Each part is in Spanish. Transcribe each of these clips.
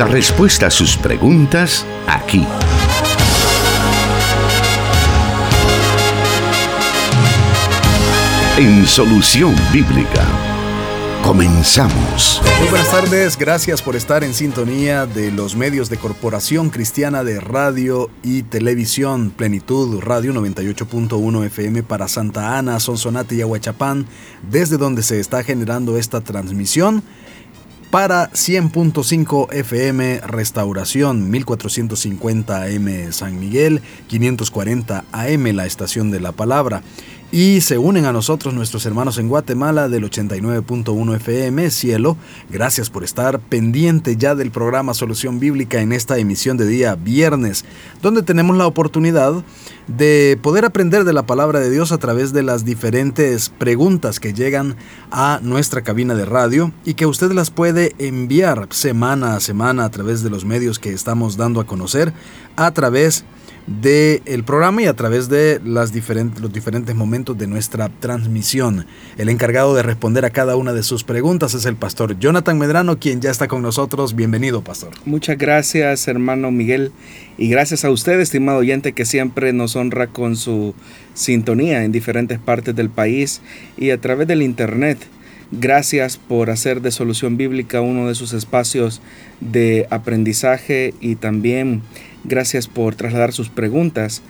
La respuesta a sus preguntas aquí. En Solución Bíblica. Comenzamos. Muy buenas tardes, gracias por estar en sintonía de los medios de Corporación Cristiana de Radio y Televisión Plenitud Radio 98.1 FM para Santa Ana, Sonsonate y Aguachapán, desde donde se está generando esta transmisión para 100.5 FM Restauración, 1450 AM San Miguel, 540 AM la estación de la palabra. Y se unen a nosotros nuestros hermanos en Guatemala del 89.1 FM Cielo. Gracias por estar pendiente ya del programa Solución Bíblica en esta emisión de día viernes, donde tenemos la oportunidad de poder aprender de la palabra de Dios a través de las diferentes preguntas que llegan a nuestra cabina de radio y que usted las puede enviar semana a semana a través de los medios que estamos dando a conocer, a través de del programa y a través de los diferentes momentos de nuestra transmisión. El encargado de responder a cada una de sus preguntas es el pastor Jonathan Medrano, quien ya está con nosotros. Bienvenido, pastor. Muchas gracias, hermano Miguel, y gracias a usted, estimado oyente, que siempre nos honra con su sintonía en diferentes partes del país y a través del Internet. Gracias por hacer de Solución Bíblica uno de sus espacios de aprendizaje y también Gracias por trasladar sus preguntas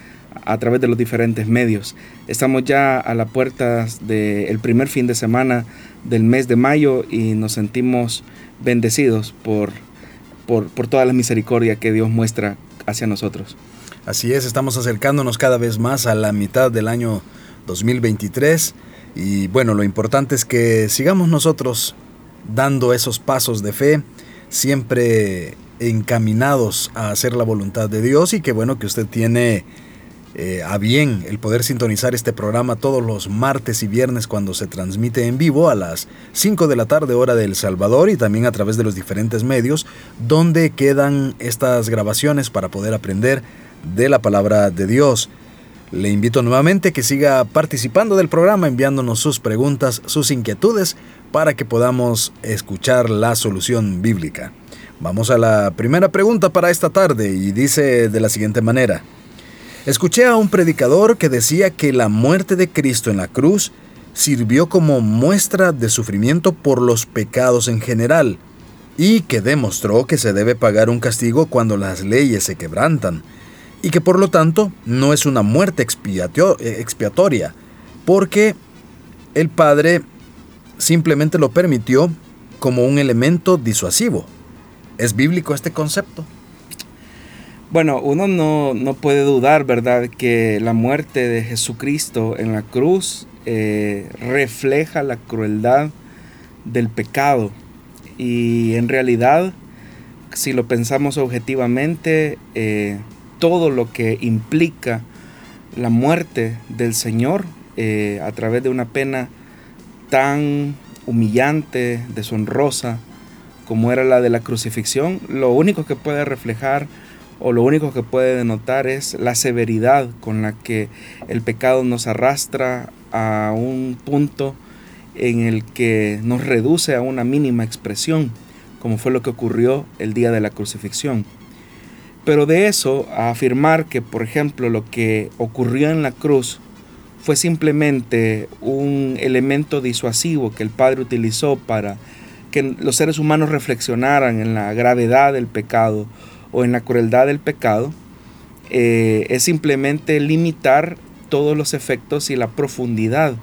a través de los diferentes medios. Estamos ya a la puerta del primer fin de semana del mes de mayo y nos sentimos bendecidos por, por, por toda la misericordia que Dios muestra hacia nosotros. Así es, estamos acercándonos cada vez más a la mitad del año 2023 y bueno, lo importante es que sigamos nosotros dando esos pasos de fe, siempre encaminados a hacer la voluntad de Dios y que bueno que usted tiene eh, a bien el poder sintonizar este programa todos los martes y viernes cuando se transmite en vivo a las 5 de la tarde hora de El Salvador y también a través de los diferentes medios donde quedan estas grabaciones para poder aprender de la palabra de Dios. Le invito nuevamente que siga participando del programa enviándonos sus preguntas, sus inquietudes para que podamos escuchar la solución bíblica. Vamos a la primera pregunta para esta tarde y dice de la siguiente manera. Escuché a un predicador que decía que la muerte de Cristo en la cruz sirvió como muestra de sufrimiento por los pecados en general y que demostró que se debe pagar un castigo cuando las leyes se quebrantan y que por lo tanto no es una muerte expiatoria porque el Padre simplemente lo permitió como un elemento disuasivo. ¿Es bíblico este concepto? Bueno, uno no, puede dudar, ¿verdad?, que la muerte de Jesucristo en la cruz eh, refleja la crueldad del pecado. Y en realidad, si lo pensamos objetivamente, eh, todo lo que implica la muerte del Señor eh, a través de una pena tan humillante, deshonrosa, como era la de la crucifixión, lo único que puede reflejar o lo único que puede denotar es la severidad con la que el pecado nos arrastra a un punto en el que nos reduce a una mínima expresión, como fue lo que ocurrió el día de la crucifixión. Pero de eso a afirmar que, por ejemplo, lo que ocurrió en la cruz fue simplemente un elemento disuasivo que el Padre utilizó para que los seres humanos reflexionaran en la gravedad del pecado o en la crueldad del pecado, eh, es simplemente limitar todos los efectos y la profundidad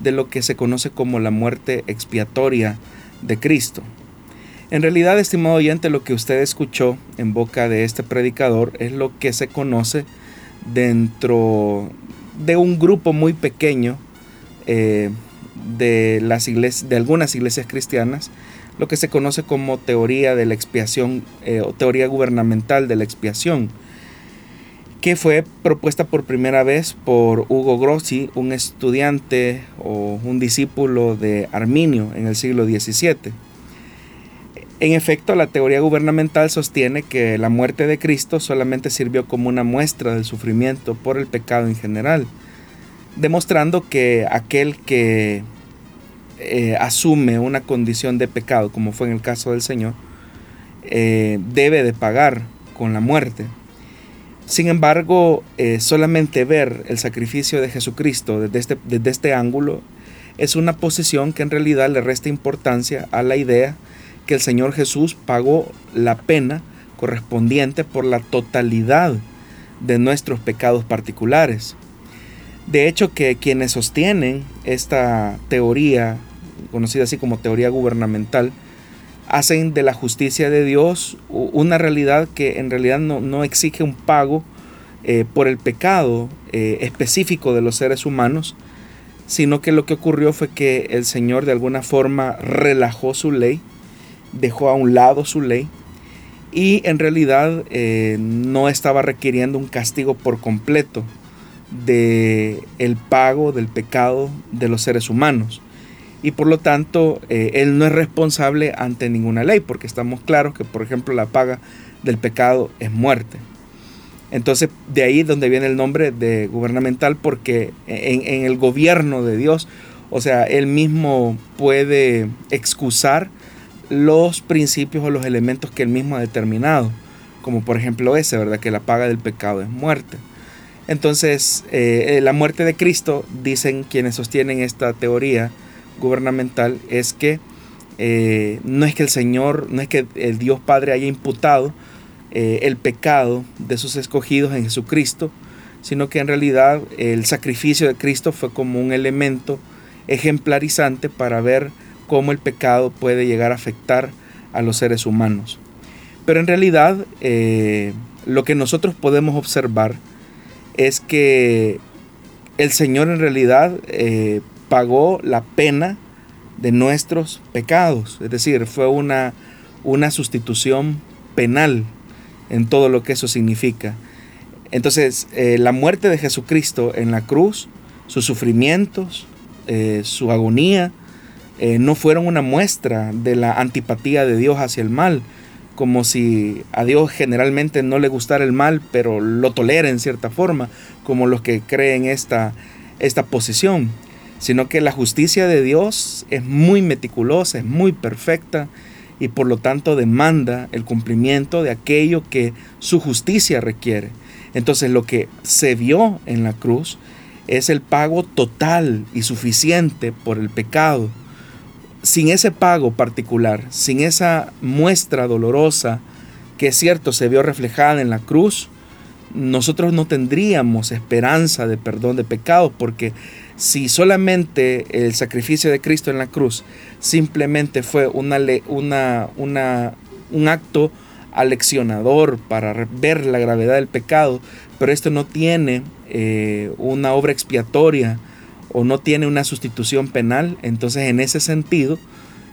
de lo que se conoce como la muerte expiatoria de Cristo. En realidad, estimado oyente, lo que usted escuchó en boca de este predicador es lo que se conoce dentro de un grupo muy pequeño eh, de, las de algunas iglesias cristianas lo que se conoce como teoría de la expiación eh, o teoría gubernamental de la expiación, que fue propuesta por primera vez por Hugo Grossi, un estudiante o un discípulo de Arminio en el siglo XVII. En efecto, la teoría gubernamental sostiene que la muerte de Cristo solamente sirvió como una muestra del sufrimiento por el pecado en general, demostrando que aquel que eh, asume una condición de pecado, como fue en el caso del Señor, eh, debe de pagar con la muerte. Sin embargo, eh, solamente ver el sacrificio de Jesucristo desde este, desde este ángulo es una posición que en realidad le resta importancia a la idea que el Señor Jesús pagó la pena correspondiente por la totalidad de nuestros pecados particulares. De hecho, que quienes sostienen esta teoría, conocida así como teoría gubernamental, hacen de la justicia de Dios una realidad que en realidad no, exige un pago eh, por el pecado eh, específico de los seres humanos, sino que lo que ocurrió fue que el Señor de alguna forma relajó su ley, dejó a un lado su ley y en realidad eh, no estaba requiriendo un castigo por completo de el pago del pecado de los seres humanos y por lo tanto eh, él no es responsable ante ninguna ley porque estamos claros que por ejemplo la paga del pecado es muerte entonces de ahí donde viene el nombre de gubernamental porque en, el gobierno de Dios o sea él mismo puede excusar los principios o los elementos que él mismo ha determinado, como por ejemplo ese, ¿verdad? Que la paga del pecado es muerte. Entonces, eh, la muerte de Cristo, dicen quienes sostienen esta teoría gubernamental, es que eh, no es que el Señor, no es que el Dios Padre haya imputado eh, el pecado de sus escogidos en Jesucristo, sino que en realidad el sacrificio de Cristo fue como un elemento ejemplarizante para ver cómo el pecado puede llegar a afectar a los seres humanos. Pero en realidad eh, lo que nosotros podemos observar es que el Señor en realidad pagó la pena de nuestros pecados. Es decir, fue una, una sustitución penal en todo lo que eso significa. Entonces, eh, la muerte de Jesucristo en la cruz, sus sufrimientos, su agonía, eh, no fueron una muestra de la antipatía de Dios hacia el mal, como si a Dios generalmente no le gustara el mal, pero lo tolera en cierta forma, como los que creen esta, esta posición, sino que la justicia de Dios es muy meticulosa, es muy perfecta y por lo tanto demanda el cumplimiento de aquello que su justicia requiere. Entonces lo que se vio en la cruz es el pago total y suficiente por el pecado sin ese pago particular, sin esa muestra dolorosa que es cierto se vio reflejada en la cruz, nosotros no tendríamos esperanza de perdón de pecados, porque si solamente el sacrificio de Cristo en la cruz simplemente fue una, una, una, un acto aleccionador para ver la gravedad del pecado, pero esto no tiene eh, una obra expiatoria o no tiene una sustitución penal, entonces en ese sentido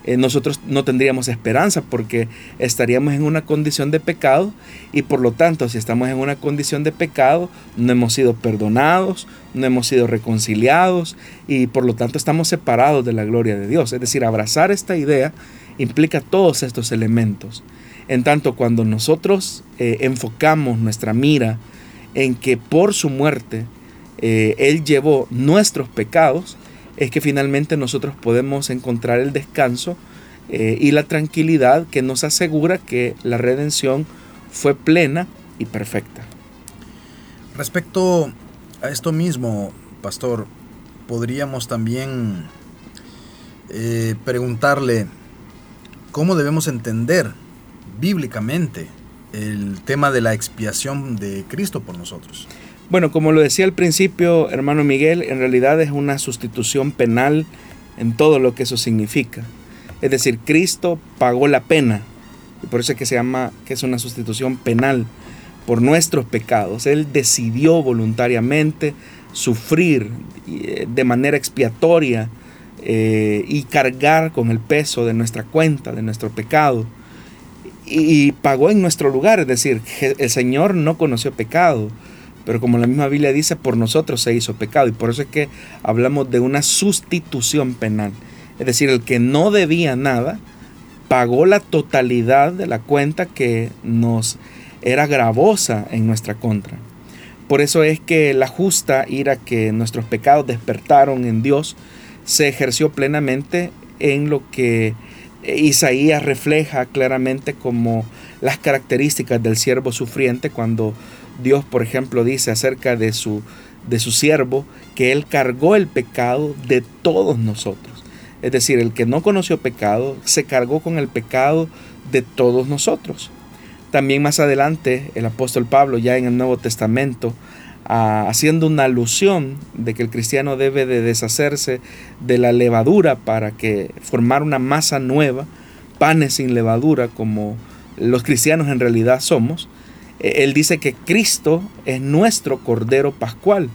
eh, nosotros no tendríamos esperanza porque estaríamos en una condición de pecado y por lo tanto si estamos en una condición de pecado no hemos sido perdonados, no hemos sido reconciliados y por lo tanto estamos separados de la gloria de Dios. Es decir, abrazar esta idea implica todos estos elementos. En tanto cuando nosotros eh, enfocamos nuestra mira en que por su muerte eh, Él llevó nuestros pecados, es que finalmente nosotros podemos encontrar el descanso eh, y la tranquilidad que nos asegura que la redención fue plena y perfecta. Respecto a esto mismo, pastor, podríamos también eh, preguntarle cómo debemos entender bíblicamente el tema de la expiación de Cristo por nosotros. Bueno, como lo decía al principio, hermano Miguel, en realidad es una sustitución penal en todo lo que eso significa. Es decir, Cristo pagó la pena, y por eso es que se llama que es una sustitución penal por nuestros pecados. Él decidió voluntariamente sufrir eh, de manera expiatoria eh, y cargar con el peso de nuestra cuenta, de nuestro pecado. y pagó en nuestro lugar, es decir, el Señor no conoció pecado pero como la misma Biblia dice, por nosotros se hizo pecado. Y por eso es que hablamos de una sustitución penal. Es decir, el que no debía nada, pagó la totalidad de la cuenta que nos era gravosa en nuestra contra. Por eso es que la justa ira que nuestros pecados despertaron en Dios se ejerció plenamente en lo que Isaías refleja claramente como las características del siervo sufriente cuando Dios, por ejemplo, dice acerca de su, de su siervo que él cargó el pecado de todos nosotros. Es decir, el que no conoció pecado se cargó con el pecado de todos nosotros. También más adelante el apóstol Pablo ya en el Nuevo Testamento haciendo una alusión de que el cristiano debe de deshacerse de la levadura para que formar una masa nueva, panes sin levadura como los cristianos en realidad somos. E, él dice que Cristo es nuestro Cordero Pascual,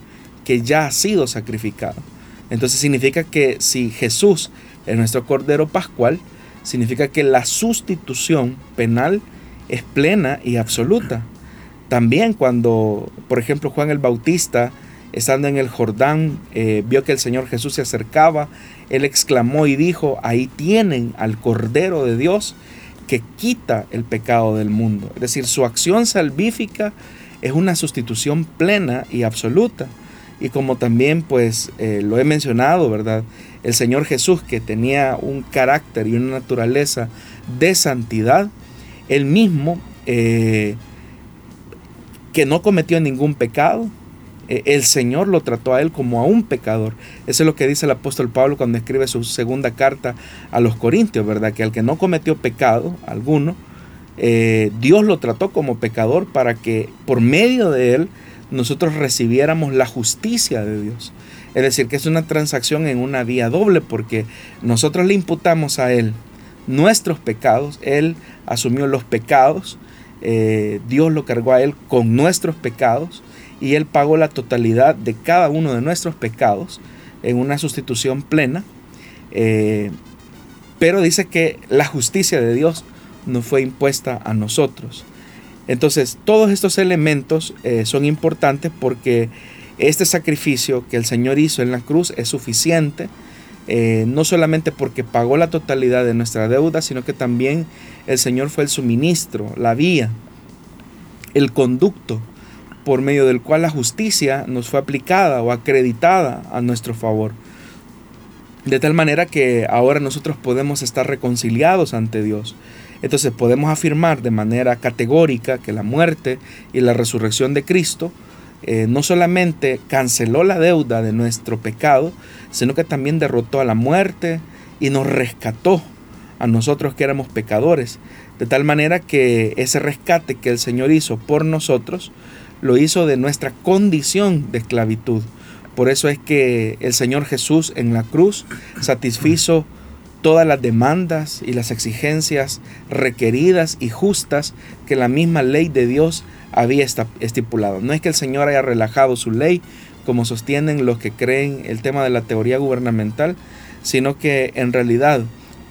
que ya ha sido sacrificado. Entonces significa que si Jesús es nuestro Cordero Pascual, significa que la sustitución penal es plena y absoluta. También cuando, por ejemplo, Juan el Bautista, estando en el Jordán, eh, vio que el Señor Jesús se acercaba, él exclamó y dijo, ahí tienen al Cordero de Dios que quita el pecado del mundo. Es decir, su acción salvífica es una sustitución plena y absoluta. Y como también pues eh, lo he mencionado, ¿verdad? El Señor Jesús que tenía un carácter y una naturaleza de santidad, él mismo eh, que no cometió ningún pecado, e, el Señor lo trató a él como a un pecador. Eso es lo que dice el apóstol Pablo cuando escribe su segunda carta a los Corintios, ¿verdad? Que al que no cometió pecado alguno, eh, Dios lo trató como pecador para que por medio de él nosotros recibiéramos la justicia de Dios. Es decir, que es una transacción en una vía doble porque nosotros le imputamos a él nuestros pecados, él asumió los pecados eh, Dios lo cargó a Él con nuestros pecados y Él pagó la totalidad de cada uno de nuestros pecados en una sustitución plena. Eh, pero dice que la justicia de Dios no fue impuesta a nosotros. Entonces, todos estos elementos eh, son importantes porque este sacrificio que el Señor hizo en la cruz es suficiente eh, no solamente porque pagó la totalidad de nuestra deuda, sino que también el Señor fue el suministro, la vía, el conducto por medio del cual la justicia nos fue aplicada o acreditada a nuestro favor. De tal manera que ahora nosotros podemos estar reconciliados ante Dios. Entonces podemos afirmar de manera categórica que la muerte y la resurrección de Cristo eh, no solamente canceló la deuda de nuestro pecado, sino que también derrotó a la muerte y nos rescató a nosotros que éramos pecadores. De tal manera que ese rescate que el Señor hizo por nosotros, lo hizo de nuestra condición de esclavitud. Por eso es que el Señor Jesús en la cruz satisfizo todas las demandas y las exigencias requeridas y justas que la misma ley de Dios había estipulado. No es que el Señor haya relajado su ley, como sostienen los que creen el tema de la teoría gubernamental, sino que en realidad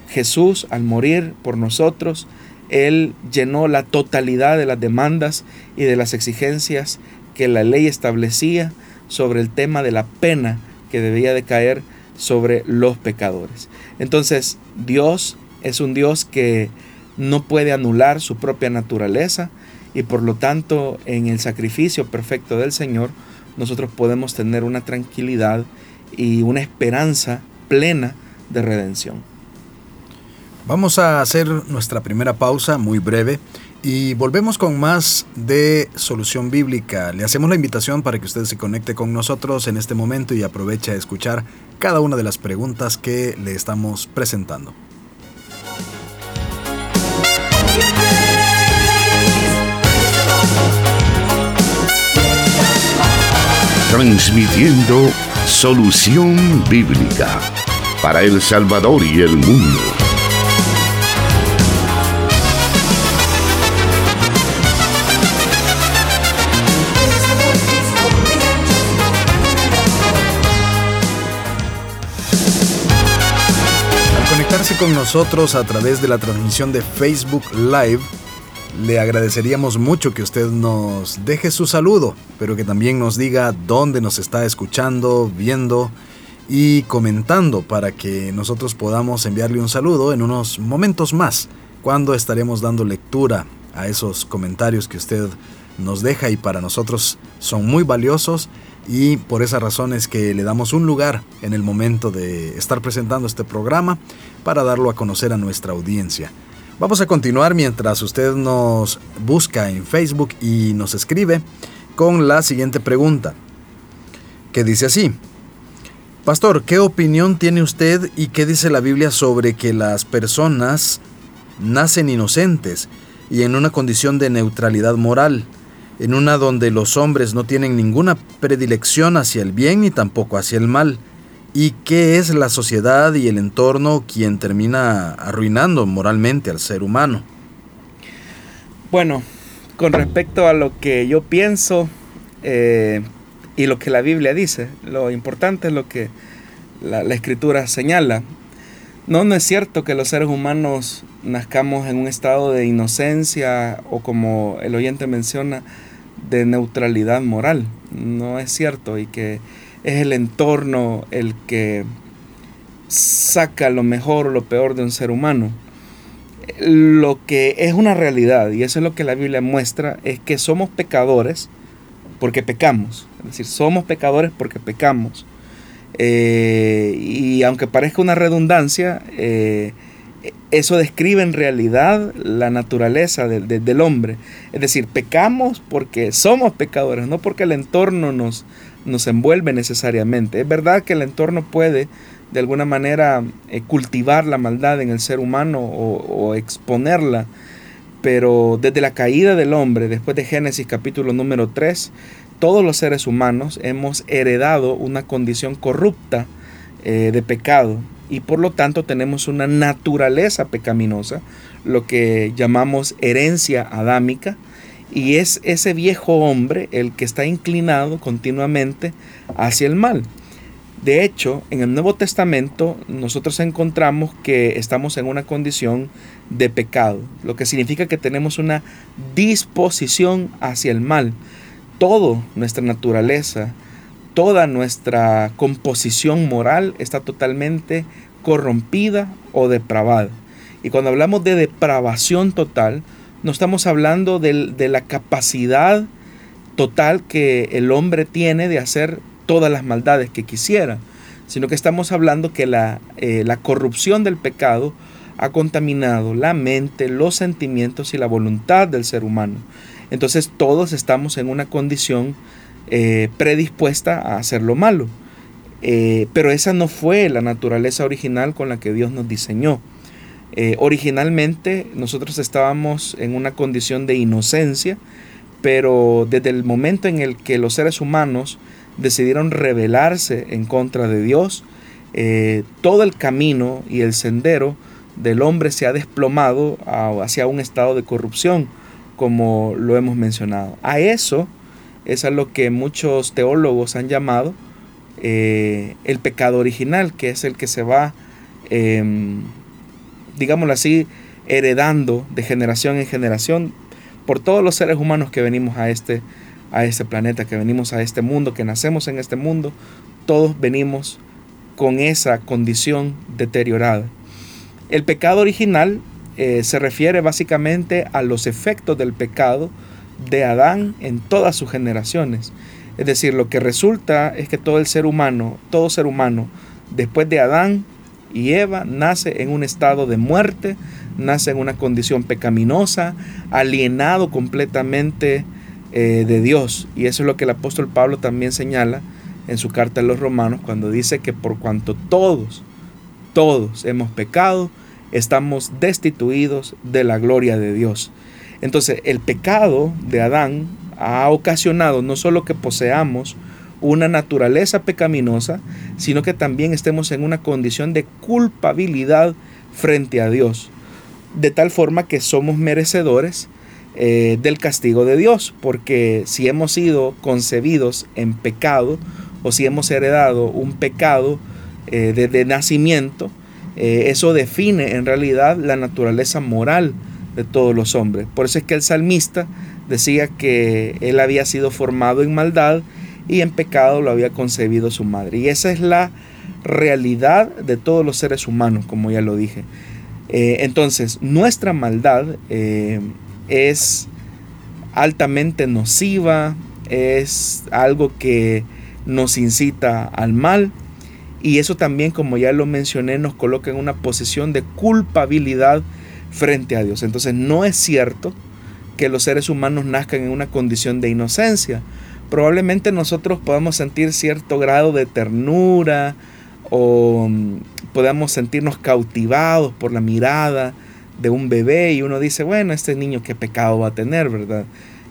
Jesús al morir por nosotros, Él llenó la totalidad de las demandas y de las exigencias que la ley establecía sobre el tema de la pena que debía de caer sobre los pecadores. Entonces Dios es un Dios que no puede anular su propia naturaleza, y por lo tanto en el sacrificio perfecto del Señor nosotros podemos tener una tranquilidad y una esperanza plena de redención. Vamos a hacer nuestra primera pausa muy breve y volvemos con más de Solución Bíblica. Le hacemos la invitación para que usted se conecte con nosotros en este momento y aproveche a escuchar cada una de las preguntas que le estamos presentando. transmitiendo solución bíblica para El Salvador y el mundo. Con nosotros a través de la transmisión de Facebook Live, le agradeceríamos mucho que usted nos deje su saludo, pero que también nos diga dónde nos está escuchando, viendo y comentando para que nosotros podamos enviarle un saludo en unos momentos más, cuando estaremos dando lectura a esos comentarios que usted nos deja y para nosotros son muy valiosos y por esa razón es que le damos un lugar en el momento de estar presentando este programa para darlo a conocer a nuestra audiencia. Vamos a continuar mientras usted nos busca en Facebook y nos escribe con la siguiente pregunta, que dice así. Pastor, ¿qué opinión tiene usted y qué dice la Biblia sobre que las personas nacen inocentes y en una condición de neutralidad moral? En una donde los hombres no tienen ninguna predilección hacia el bien ni tampoco hacia el mal, y que es la sociedad y el entorno quien termina arruinando moralmente al ser humano. Bueno, con respecto a lo que yo pienso eh, y lo que la Biblia dice, lo importante es lo que la, la escritura señala. No, no es cierto que los seres humanos nazcamos en un estado de inocencia o como el oyente menciona, de neutralidad moral. No es cierto y que es el entorno el que saca lo mejor o lo peor de un ser humano. Lo que es una realidad, y eso es lo que la Biblia muestra, es que somos pecadores porque pecamos. Es decir, somos pecadores porque pecamos. Eh, y aunque parezca una redundancia, eh, eso describe en realidad la naturaleza del hombre. Es decir, pecamos porque somos pecadores, no porque el entorno nos, nos envuelve necesariamente. Es verdad que el entorno puede de alguna manera eh, cultivar la maldad en el ser humano o, exponerla, pero desde la caída del hombre, después de Génesis capítulo número 3, todos los seres humanos hemos heredado una condición corrupta eh, de pecado y por lo tanto tenemos una naturaleza pecaminosa, lo que llamamos herencia adámica, y es ese viejo hombre el que está inclinado continuamente hacia el mal. De hecho, en el Nuevo Testamento nosotros encontramos que estamos en una condición de pecado, lo que significa que tenemos una disposición hacia el mal. Todo nuestra naturaleza, toda nuestra composición moral está totalmente corrompida o depravada. Y cuando hablamos de depravación total, no estamos hablando de, la capacidad total que el hombre tiene de hacer todas las maldades que quisiera, sino que estamos hablando que la, eh, la corrupción del pecado ha contaminado la mente, los sentimientos y la voluntad del ser humano. Entonces todos estamos en una condición eh, predispuesta a hacer lo malo. Eh, pero esa no fue la naturaleza original con la que Dios nos diseñó. Eh, originalmente nosotros estábamos en una condición de inocencia, pero desde el momento en el que los seres humanos decidieron rebelarse en contra de Dios, todo el camino y el sendero del hombre se ha desplomado hacia un estado de corrupción, como lo hemos mencionado. A eso es a lo que muchos teólogos han llamado eh, el pecado original, que es el que se va, em, digámoslo así, heredando de generación en generación por todos los seres humanos que venimos a este, a este planeta, que venimos a este mundo, que nacemos en este mundo, todos venimos con esa condición deteriorada. El pecado original eh, se refiere básicamente a los efectos del pecado de Adán en todas sus generaciones. Es decir, lo que resulta es que todo el ser humano, todo ser humano, después de Adán y Eva, nace en un estado de muerte, nace en una condición pecaminosa, alienado completamente eh, de Dios. Y eso es lo que el apóstol Pablo también señala en su carta a los romanos cuando dice que por cuanto todos, todos hemos pecado, estamos destituidos de la gloria de Dios. Entonces, el pecado de Adán ha ocasionado no solo que poseamos una naturaleza pecaminosa, sino que también estemos en una condición de culpabilidad frente a Dios, de tal forma que somos merecedores eh, del castigo de Dios, porque si hemos sido concebidos en pecado o si hemos heredado un pecado eh, desde nacimiento, eh, eso define en realidad la naturaleza moral de todos los hombres. Por eso es que el salmista decía que él había sido formado en maldad y en pecado lo había concebido su madre. Y esa es la realidad de todos los seres humanos, como ya lo dije. Eh, entonces, nuestra maldad eh, es altamente nociva, es algo que nos incita al mal y eso también, como ya lo mencioné, nos coloca en una posición de culpabilidad frente a Dios. Entonces no es cierto que los seres humanos nazcan en una condición de inocencia. Probablemente nosotros podamos sentir cierto grado de ternura o mm, podamos sentirnos cautivados por la mirada de un bebé y uno dice, bueno, este niño qué pecado va a tener, ¿verdad?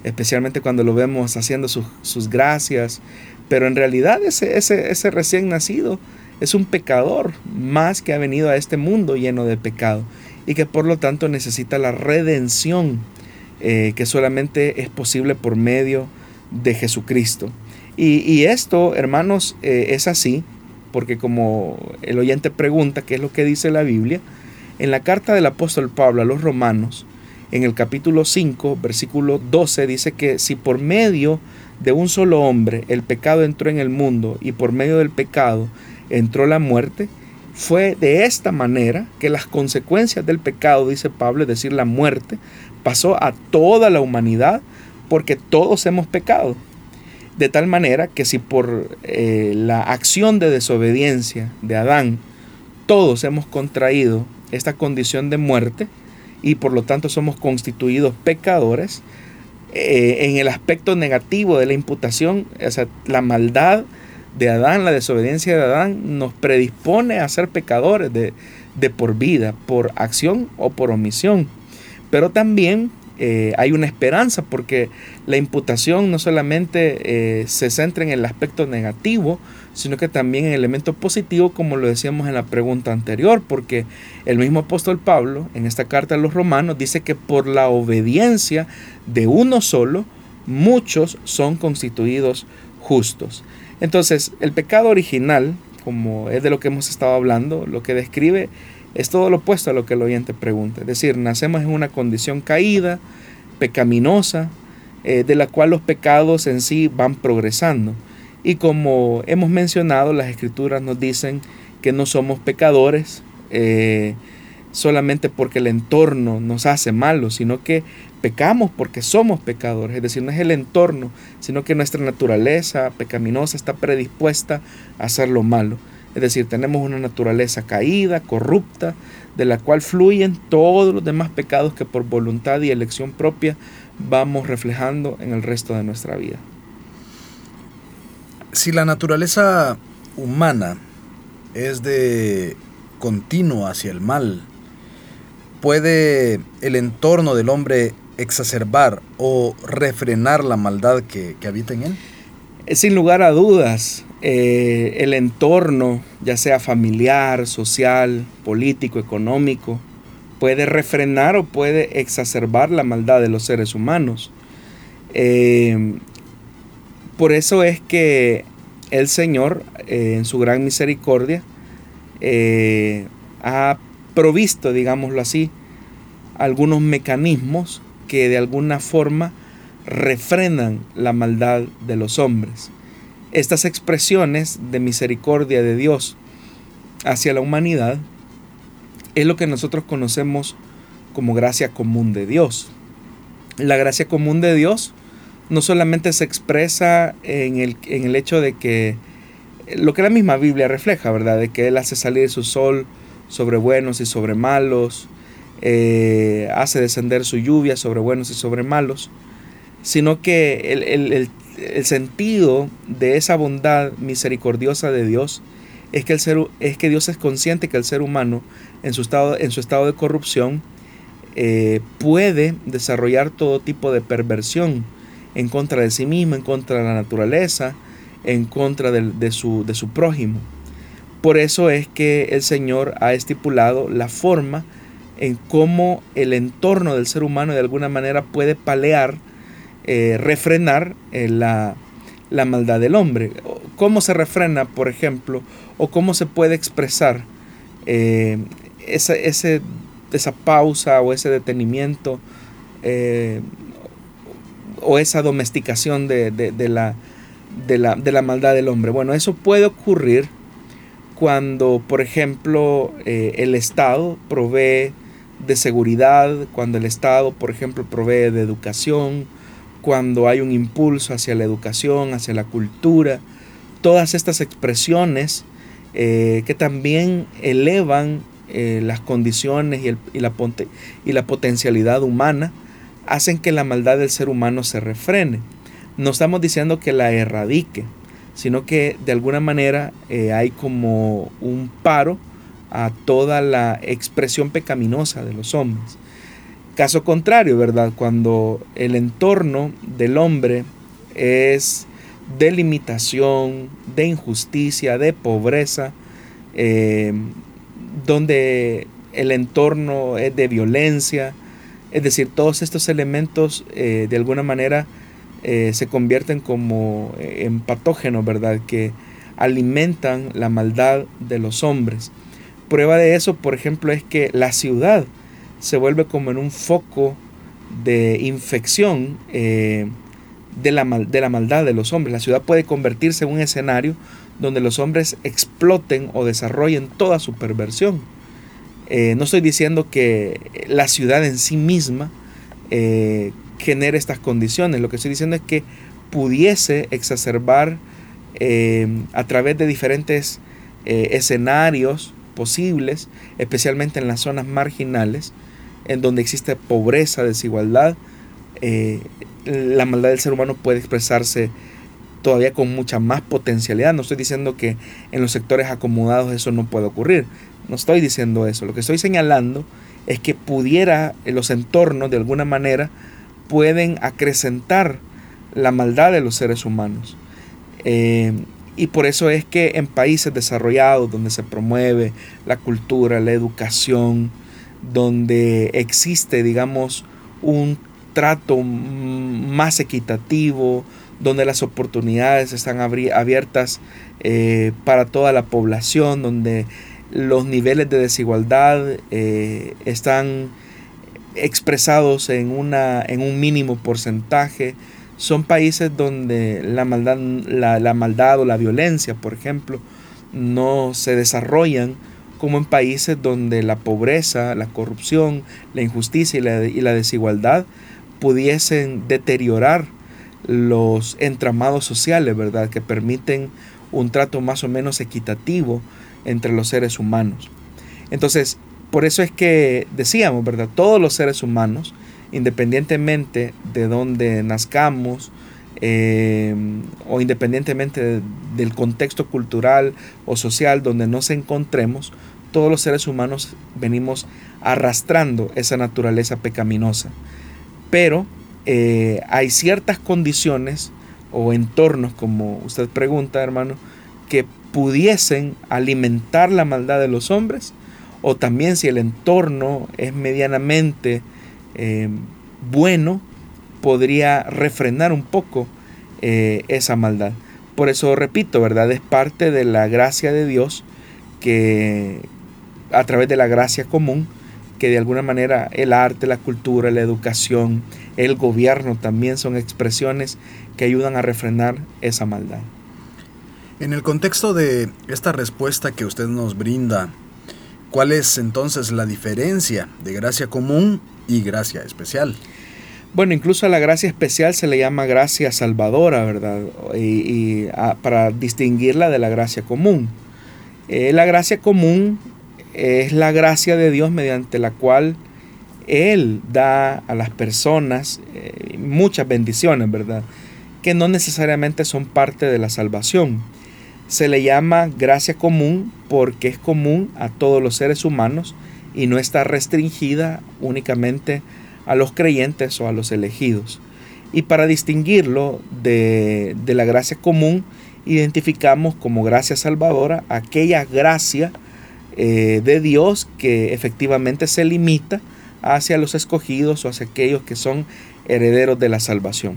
Especialmente cuando lo vemos haciendo sus, gracias. Pero en realidad ese, ese, ese recién nacido es un pecador más que ha venido a este mundo lleno de pecado y que por lo tanto necesita la redención eh, que solamente es posible por medio de Jesucristo. Y, esto, hermanos, eh, es así, porque como el oyente pregunta qué es lo que dice la Biblia, en la carta del apóstol Pablo a los romanos, en el capítulo 5, versículo 12, dice que si por medio de un solo hombre el pecado entró en el mundo y por medio del pecado entró la muerte, fue de esta manera que las consecuencias del pecado, dice Pablo, es decir, la muerte, pasó a toda la humanidad porque todos hemos pecado. De tal manera que si por eh, la acción de desobediencia de Adán todos hemos contraído esta condición de muerte y por lo tanto somos constituidos pecadores, eh, en el aspecto negativo de la imputación, o sea, la maldad de Adán, la desobediencia de Adán, nos predispone a ser pecadores de, por vida, por acción o por omisión. Pero también eh, hay una esperanza porque la imputación no solamente eh, se centra en el aspecto negativo, sino que también en el elemento positivo, como lo decíamos en la pregunta anterior, porque el mismo apóstol Pablo, en esta carta a los romanos, dice que por la obediencia de uno solo, muchos son constituidos justos. Entonces, el pecado original, como es de lo que hemos estado hablando, lo que describe es todo lo opuesto a lo que el oyente pregunta. Es decir, nacemos en una condición caída, pecaminosa, eh, de la cual los pecados en sí van progresando. Y como hemos mencionado, las escrituras nos dicen que no somos pecadores eh, solamente porque el entorno nos hace malos, sino que pecamos porque somos pecadores, es decir, no es el entorno, sino que nuestra naturaleza pecaminosa está predispuesta a hacer lo malo. Es decir, tenemos una naturaleza caída, corrupta, de la cual fluyen todos los demás pecados que por voluntad y elección propia vamos reflejando en el resto de nuestra vida. Si la naturaleza humana es de continuo hacia el mal, ¿puede el entorno del hombre exacerbar o refrenar la maldad que, habita en él? Sin lugar a dudas, eh, el entorno, ya sea familiar, social, político, económico, puede refrenar o puede exacerbar la maldad de los seres humanos. Eh, por eso es que el Señor, eh, en su gran misericordia, ha provisto, digámoslo así, algunos mecanismos que de alguna forma refrenan la maldad de los hombres. Estas expresiones de misericordia de Dios hacia la humanidad es lo que nosotros conocemos como gracia común de Dios. La gracia común de Dios no solamente se expresa en el, en el hecho de que lo que la misma Biblia refleja, ¿verdad? De que Él hace salir su sol sobre buenos y sobre malos, eh, hace descender su lluvia sobre buenos y sobre malos, sino que el, sentido de esa bondad misericordiosa de Dios es que, el ser, es que Dios es consciente que el ser humano en su estado, en su estado de corrupción eh, puede desarrollar todo tipo de perversión en contra de sí mismo, en contra de la naturaleza, en contra de, su, de su prójimo. Por eso es que el Señor ha estipulado la forma en cómo el entorno del ser humano de alguna manera puede palear, eh, refrenar eh, la, maldad del hombre. ¿Cómo se refrena, por ejemplo, o cómo se puede expresar eh, esa, esa pausa o ese detenimiento o esa domesticación de, la, de, la, de la maldad del hombre? Bueno, eso puede ocurrir cuando, por ejemplo, el Estado provee de seguridad, cuando el Estado, por ejemplo, provee de educación, cuando hay un impulso hacia la educación, hacia la cultura. todas estas expresiones eh, que también elevan eh, las condiciones y la potencialidad humana, hacen que la maldad del ser humano se refrene. No estamos diciendo que la erradique, sino que de alguna manera eh, hay como un paro a toda la expresión pecaminosa de los hombres. Caso contrario, ¿verdad? Cuando el entorno del hombre es de limitación, de injusticia, de pobreza, eh, donde el entorno es de violencia, es decir, todos estos elementos eh, de alguna manera eh, se convierten como en patógenos, ¿verdad? Que alimentan la maldad de los hombres. Prueba de eso, por ejemplo, es que la ciudad se vuelve como en un foco de infección de la, de la maldad de los hombres. La ciudad puede convertirse en un escenario donde los hombres exploten o desarrollen toda su perversión. Eh, no estoy diciendo que la ciudad en sí misma eh, genere estas condiciones, lo que estoy diciendo es que pudiese exacerbar eh, a través de diferentes escenarios posibles, especialmente en las zonas marginales, en donde existe pobreza, desigualdad, la maldad del ser humano puede expresarse todavía con mucha más potencialidad. No estoy diciendo que en los sectores acomodados eso no puede ocurrir. No estoy diciendo eso. Lo que estoy señalando es que pudiera en los entornos de alguna manera pueden acrecentar la maldad de los seres humanos. Eh, y por eso es que en países desarrollados donde se promueve la cultura, la educación, donde existe, digamos, un trato más equitativo, donde las oportunidades están abiertas eh, para toda la población, donde los niveles de desigualdad eh, están expresados en, una, en un mínimo porcentaje. Son países donde la maldad, la, maldad o la violencia, por ejemplo, no se desarrollan como en países donde la pobreza, la corrupción, la injusticia y la desigualdad pudiesen deteriorar los entramados sociales, ¿verdad? Que permiten un trato más o menos equitativo entre los seres humanos. Entonces, por eso es que decíamos, ¿verdad? Todos los seres humanos, independientemente de dónde nazcamos eh, o independientemente del contexto cultural o social donde nos encontremos, todos los seres humanos venimos arrastrando esa naturaleza pecaminosa pero eh, hay ciertas condiciones o entornos, como usted pregunta, hermano, que pudiesen alimentar la maldad de los hombres, o también si el entorno es medianamente eh, bueno, podría refrenar un poco eh, esa maldad. Por eso repito, ¿verdad? Es parte de la gracia de Dios que a través de la gracia común que de alguna manera el arte, la cultura, la educación, el gobierno también son expresiones que ayudan a refrenar esa maldad. En el contexto de esta respuesta que usted nos brinda, ¿cuál es entonces la diferencia de gracia común y gracia especial? Bueno, incluso a la gracia especial se le llama gracia salvadora, ¿verdad? Y, para distinguirla de la gracia común. Eh, la gracia común es la gracia de Dios mediante la cual Él da a las personas eh, muchas bendiciones, ¿verdad? Que no necesariamente son parte de la salvación. Se le llama gracia común porque es común a todos los seres humanos y no está restringida únicamente a los creyentes o a los elegidos. Y para distinguirlo de, de la gracia común, identificamos como gracia salvadora aquella gracia eh, de Dios que efectivamente se limita hacia los escogidos o hacia aquellos que son herederos de la salvación.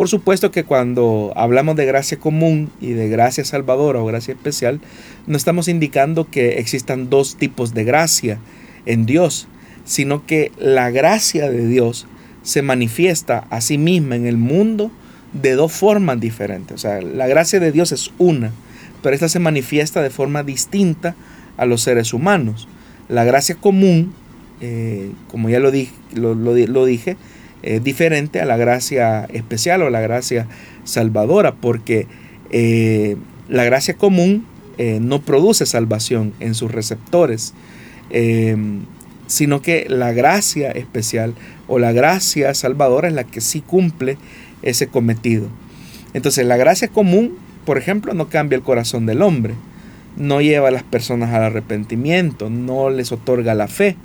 Por supuesto que cuando hablamos de gracia común y de gracia salvadora o gracia especial, no estamos indicando que existan dos tipos de gracia en Dios, sino que la gracia de Dios se manifiesta a sí misma en el mundo de dos formas diferentes. O sea, la gracia de Dios es una, pero esta se manifiesta de forma distinta a los seres humanos. La gracia común, eh, como ya lo, dije, lo, dije, es diferente a la gracia especial o la gracia salvadora, porque eh, La gracia común eh, no produce salvación en sus receptores, em, sino que la gracia especial o la gracia salvadora es la que sí cumple ese cometido. Entonces la gracia común, por ejemplo, no cambia el corazón del hombre, no lleva a las personas al arrepentimiento, no les otorga la fe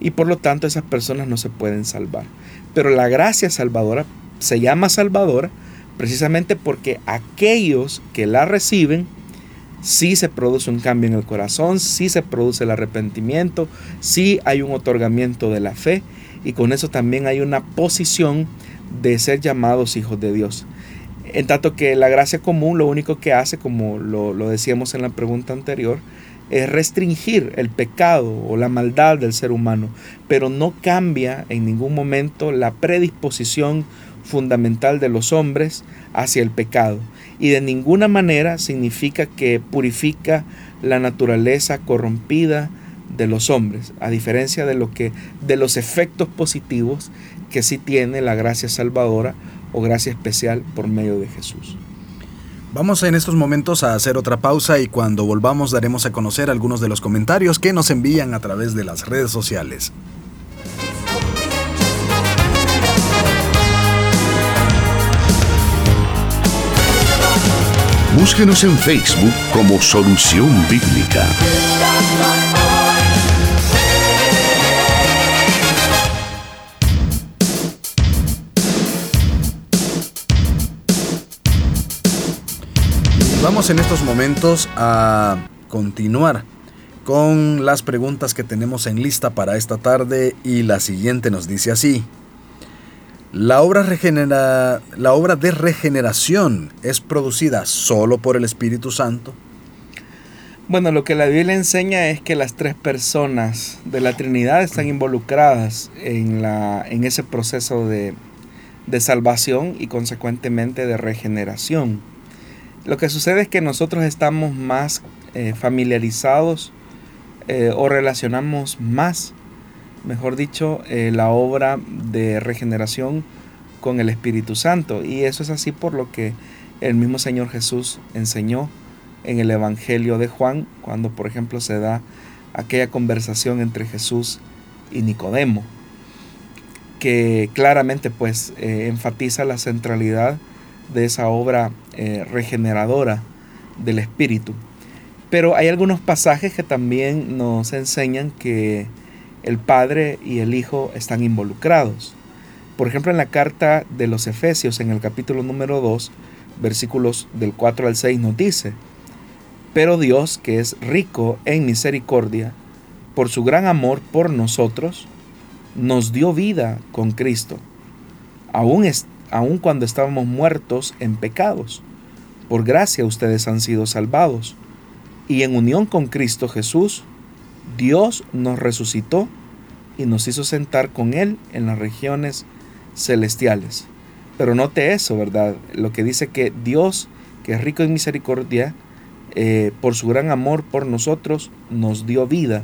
y por lo tanto esas personas no se pueden salvar. Pero la gracia salvadora se llama salvadora precisamente porque aquellos que la reciben, sí se produce un cambio en el corazón, sí se produce el arrepentimiento, sí hay un otorgamiento de la fe y con eso también hay una posición de ser llamados hijos de Dios. En tanto que la gracia común lo único que hace, como lo, lo decíamos en la pregunta anterior, es restringir el pecado o la maldad del ser humano, pero no cambia en ningún momento la predisposición fundamental de los hombres hacia el pecado y de ninguna manera significa que purifica la naturaleza corrompida de los hombres, a diferencia de lo que de los efectos positivos que sí tiene la gracia salvadora o gracia especial por medio de Jesús. Vamos en estos momentos a hacer otra pausa y cuando volvamos daremos a conocer algunos de los comentarios que nos envían a través de las redes sociales. Búsquenos en Facebook como Solución Bíblica. Vamos en estos momentos a continuar con las preguntas que tenemos en lista para esta tarde y la siguiente nos dice así. La obra, de regeneración es producida solo por el Espíritu Santo. Bueno, lo que la Biblia enseña es que las tres personas de la Trinidad están involucradas en ese proceso de, salvación y consecuentemente de regeneración. Lo que sucede es que nosotros estamos más eh, familiarizados eh, o relacionamos más mejor dicho, eh, la obra de regeneración con el Espíritu Santo. Y eso es así por lo que el mismo Señor Jesús enseñó en el Evangelio de Juan, cuando por ejemplo se da aquella conversación entre Jesús y Nicodemo, que claramente pues enfatiza la centralidad de esa obra eh, regeneradora del Espíritu. Pero hay algunos pasajes que también nos enseñan que el Padre y el Hijo están involucrados. Por ejemplo, en la carta de los Efesios, en el capítulo número 2, versículos del 4 al 6, nos dice, Pero Dios, que es rico en misericordia, por su gran amor por nosotros, nos dio vida con Cristo, aun, aun cuando estábamos muertos en pecados. Por gracia ustedes han sido salvados, y en unión con Cristo Jesús, Dios nos resucitó y nos hizo sentar con Él en las regiones celestiales. Pero note eso, ¿verdad? Lo que dice que Dios, que es rico en misericordia, eh, por su gran amor por nosotros, nos dio vida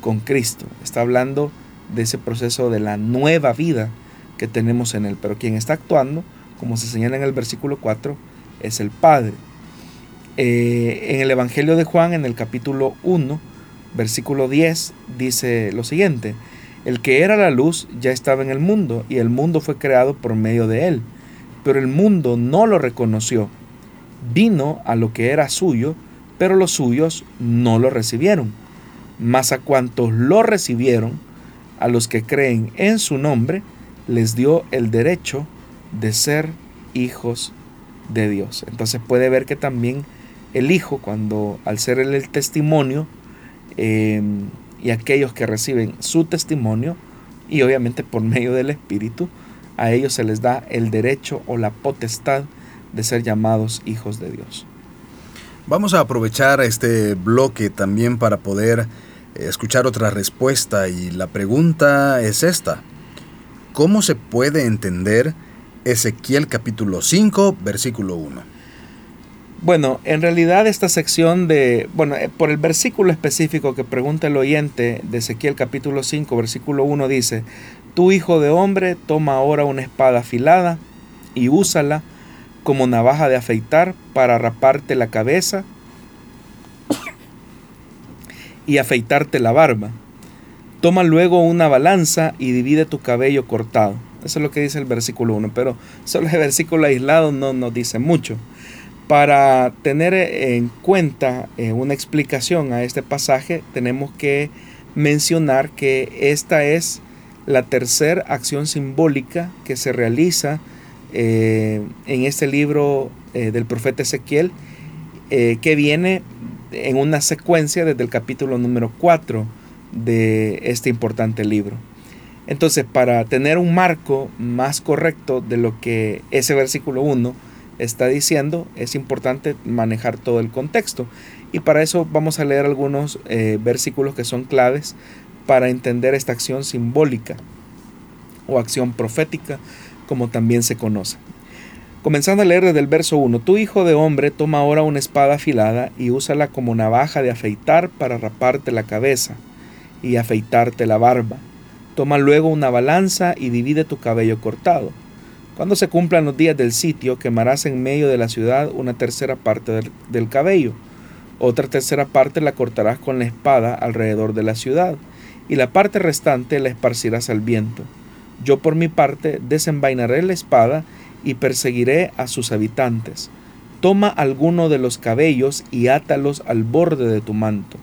con Cristo. Está hablando de ese proceso de la nueva vida que tenemos en Él. Pero quien está actuando, como se señala en el versículo 4, es el Padre. Eh, en el Evangelio de Juan, en el capítulo 1, versículo 10 dice lo siguiente, el que era la luz ya estaba en el mundo y el mundo fue creado por medio de él, pero el mundo no lo reconoció. Vino a lo que era suyo, pero los suyos no lo recibieron. Mas a cuantos lo recibieron, a los que creen en su nombre, les dio el derecho de ser hijos de Dios. Entonces puede ver que también el Hijo, cuando al ser el testimonio, Em, y aquellos que reciben su testimonio y obviamente por medio del Espíritu, a ellos se les da el derecho o la potestad de ser llamados hijos de Dios. Vamos a aprovechar este bloque también para poder eh, escuchar otra respuesta y la pregunta es esta. ¿Cómo se puede entender Ezequiel capítulo 5, versículo 1? Bueno, en realidad esta sección de, bueno, eh, por el versículo específico que pregunta el oyente de Ezequiel capítulo 5, versículo 1 dice, Tu hijo de hombre toma ahora una espada afilada y úsala como navaja de afeitar para raparte la cabeza y afeitarte la barba. Toma luego una balanza y divide tu cabello cortado. Eso es lo que dice el versículo 1, pero solo el versículo aislado no nos dice mucho. Para tener en cuenta eh, una explicación a este pasaje, tenemos que mencionar que esta es la tercera acción simbólica que se realiza eh, en este libro eh, del profeta Ezequiel, que viene en una secuencia desde el capítulo número 4 de este importante libro. Entonces, para tener un marco más correcto de lo que ese versículo 1 está diciendo, es importante manejar todo el contexto. Y para eso vamos a leer algunos eh, versículos que son claves para entender esta acción simbólica o acción profética, como también se conoce. Comenzando a leer desde el verso 1, tu hijo de hombre toma ahora una espada afilada y úsala como navaja de afeitar para raparte la cabeza y afeitarte la barba. Toma luego una balanza y divide tu cabello cortado. Cuando se cumplan los días del sitio, quemarás en medio de la ciudad una tercera parte del, del cabello. Otra tercera parte la cortarás con la espada alrededor de la ciudad, y la parte restante la esparcirás al viento. Yo por mi parte desenvainaré la espada y perseguiré a sus habitantes. Toma alguno de los cabellos y átalos al borde de tu manto.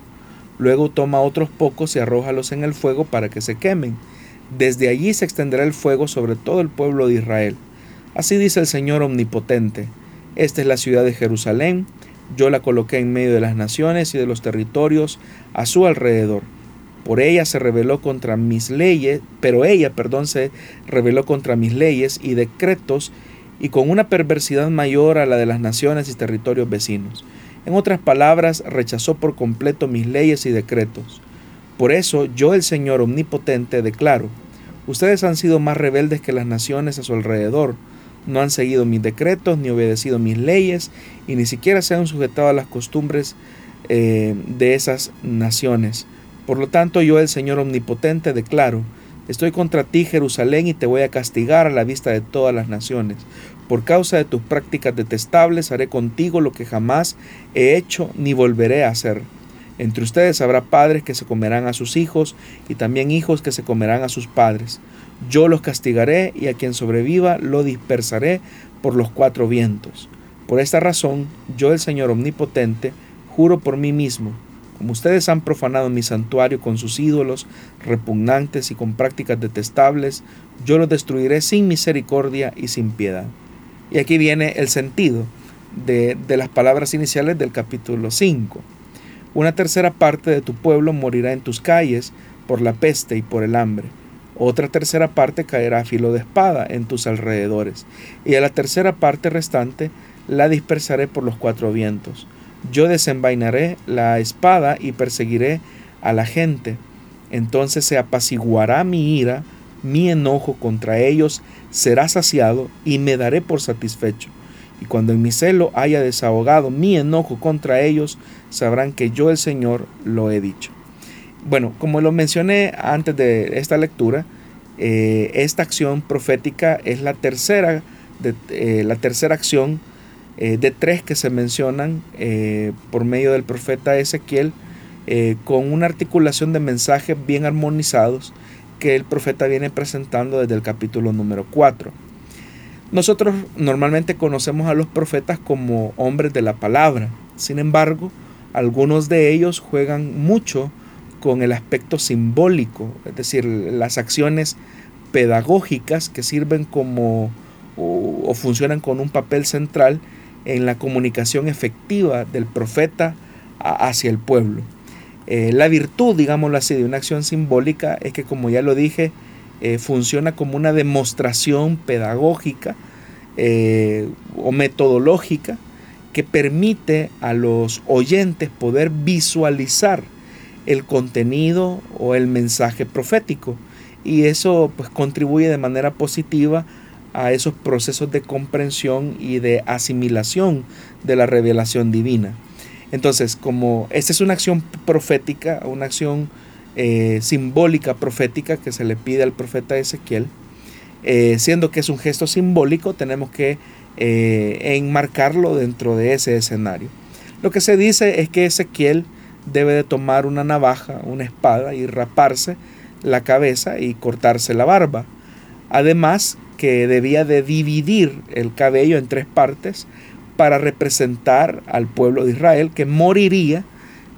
Luego toma otros pocos y arrójalos en el fuego para que se quemen. Desde allí se extenderá el fuego sobre todo el pueblo de Israel. Así dice el Señor Omnipotente. Esta es la ciudad de Jerusalén. Yo la coloqué en medio de las naciones y de los territorios a su alrededor. Por ella se rebeló contra mis leyes, pero ella, perdón, se rebeló contra mis leyes y decretos y con una perversidad mayor a la de las naciones y territorios vecinos. En otras palabras, rechazó por completo mis leyes y decretos. Por eso yo, el Señor Omnipotente, declaro, ustedes han sido más rebeldes que las naciones a su alrededor, no han seguido mis decretos, ni obedecido mis leyes, y ni siquiera se han sujetado a las costumbres eh, de esas naciones. Por lo tanto, yo, el Señor Omnipotente, declaro, estoy contra ti, Jerusalén, y te voy a castigar a la vista de todas las naciones, por causa de tus prácticas detestables haré contigo lo que jamás he hecho ni volveré a hacer. Entre ustedes habrá padres que se comerán a sus hijos y también hijos que se comerán a sus padres. Yo los castigaré y a quien sobreviva lo dispersaré por los cuatro vientos. Por esta razón, yo el Señor Omnipotente, juro por mí mismo, como ustedes han profanado mi santuario con sus ídolos repugnantes y con prácticas detestables, yo los destruiré sin misericordia y sin piedad. Y aquí viene el sentido de, las palabras iniciales del capítulo 5. Una tercera parte de tu pueblo morirá en tus calles por la peste y por el hambre. Otra tercera parte caerá a filo de espada en tus alrededores. Y a la tercera parte restante la dispersaré por los cuatro vientos. Yo desenvainaré la espada y perseguiré a la gente. Entonces se apaciguará mi ira, mi enojo contra ellos será saciado y me daré por satisfecho. Y cuando en mi celo haya desahogado mi enojo contra ellos, sabrán que yo el Señor lo he dicho. Bueno, como lo mencioné antes de esta lectura, eh, esta acción profética es la tercera, de, eh, la tercera acción eh, de tres que se mencionan por medio del profeta Ezequiel, con una articulación de mensajes bien armonizados que el profeta viene presentando desde el capítulo número 4. Nosotros normalmente conocemos a los profetas como hombres de la palabra, sin embargo, algunos de ellos juegan mucho con el aspecto simbólico, es decir, las acciones pedagógicas que sirven como o, funcionan con un papel central en la comunicación efectiva del profeta hacia el pueblo. Eh, la virtud, digámoslo así, de una acción simbólica es que, como ya lo dije, eh, funciona como una demostración pedagógica eh, o metodológica que permite a los oyentes poder visualizar el contenido o el mensaje profético. Y eso pues, contribuye de manera positiva a esos procesos de comprensión y de asimilación de la revelación divina. Entonces, como esta es una acción profética, una acción eh, simbólica profética que se le pide al profeta Ezequiel, eh, siendo que es un gesto simbólico, tenemos que eh, enmarcarlo dentro de ese escenario. Lo que se dice es que Ezequiel debe de tomar una navaja, una espada y raparse la cabeza y cortarse la barba. Además que debía de dividir el cabello en tres partes para representar al pueblo de Israel que moriría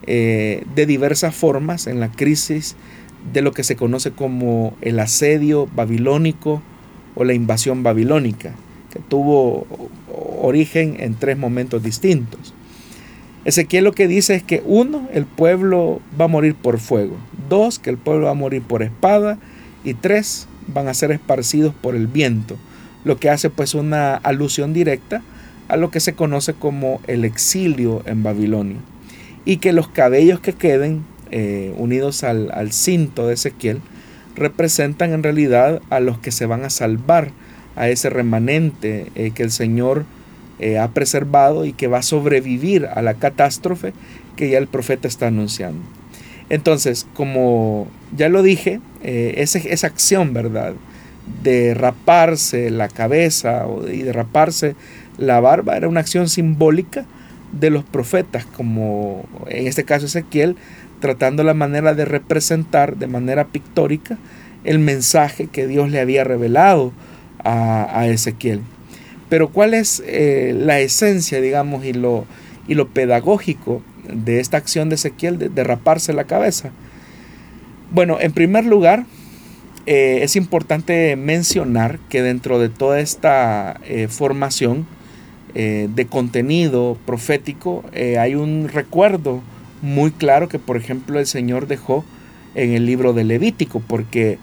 eh, de diversas formas en la crisis de lo que se conoce como el asedio babilónico o la invasión babilónica, que tuvo origen en tres momentos distintos. Ezequiel lo que dice es que uno, el pueblo va a morir por fuego, dos, que el pueblo va a morir por espada y tres, van a ser esparcidos por el viento, lo que hace pues una alusión directa a lo que se conoce como el exilio en Babilonia y que los cabellos que queden eh, unidos al, cinto de Ezequiel representan en realidad a los que se van a salvar, a ese remanente eh, que el Señor eh, ha preservado y que va a sobrevivir a la catástrofe que ya el profeta está anunciando. Entonces, como ya lo dije, eh, esa, acción, ¿verdad? De raparse la cabeza y de raparse la barba era una acción simbólica de los profetas, como en este caso Ezequiel, tratando la manera de representar de manera pictórica el mensaje que Dios le había revelado a Ezequiel. Pero ¿cuál es eh, la esencia, digamos, y lo, y lo pedagógico de esta acción de Ezequiel de, raparse la cabeza? Bueno, en primer lugar, eh, es importante mencionar que dentro de toda esta eh, formación de contenido profético hay un recuerdo muy claro que, por ejemplo, el Señor dejó en el libro de Levítico, porque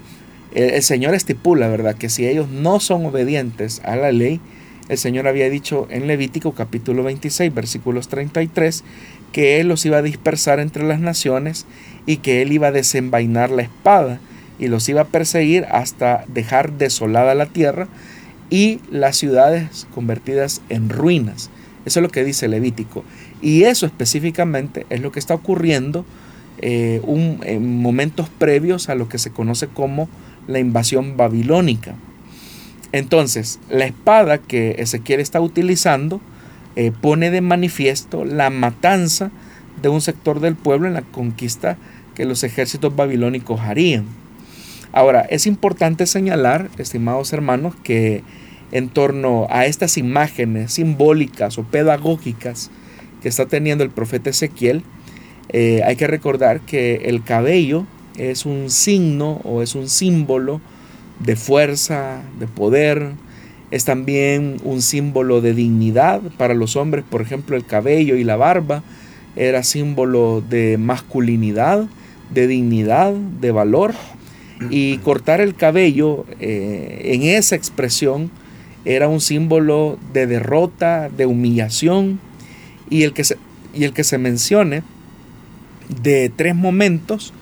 el Señor estipula, ¿verdad?, que si ellos no son obedientes a la ley, el Señor había dicho en Levítico capítulo 26 versículos 33 que Él los iba a dispersar entre las naciones y que Él iba a desenvainar la espada y los iba a perseguir hasta dejar desolada la tierra y las ciudades convertidas en ruinas. Eso es lo que dice Levítico. Y eso específicamente es lo que está ocurriendo eh, en momentos previos a lo que se conoce como la invasión babilónica. Entonces, la espada que Ezequiel está utilizando eh, pone de manifiesto la matanza de un sector del pueblo en la conquista que los ejércitos babilónicos harían. Ahora, es importante señalar, estimados hermanos, que en torno a estas imágenes simbólicas o pedagógicas que está teniendo el profeta Ezequiel, eh, hay que recordar que el cabello es un signo o es un símbolo de fuerza, de poder. Es también un símbolo de dignidad para los hombres, por ejemplo, el cabello y la barba era símbolo de masculinidad, de dignidad, de valor. Y cortar el cabello eh, en esa expresión era un símbolo de derrota, de humillación. Y el que se, y el que se mencione de tres momentos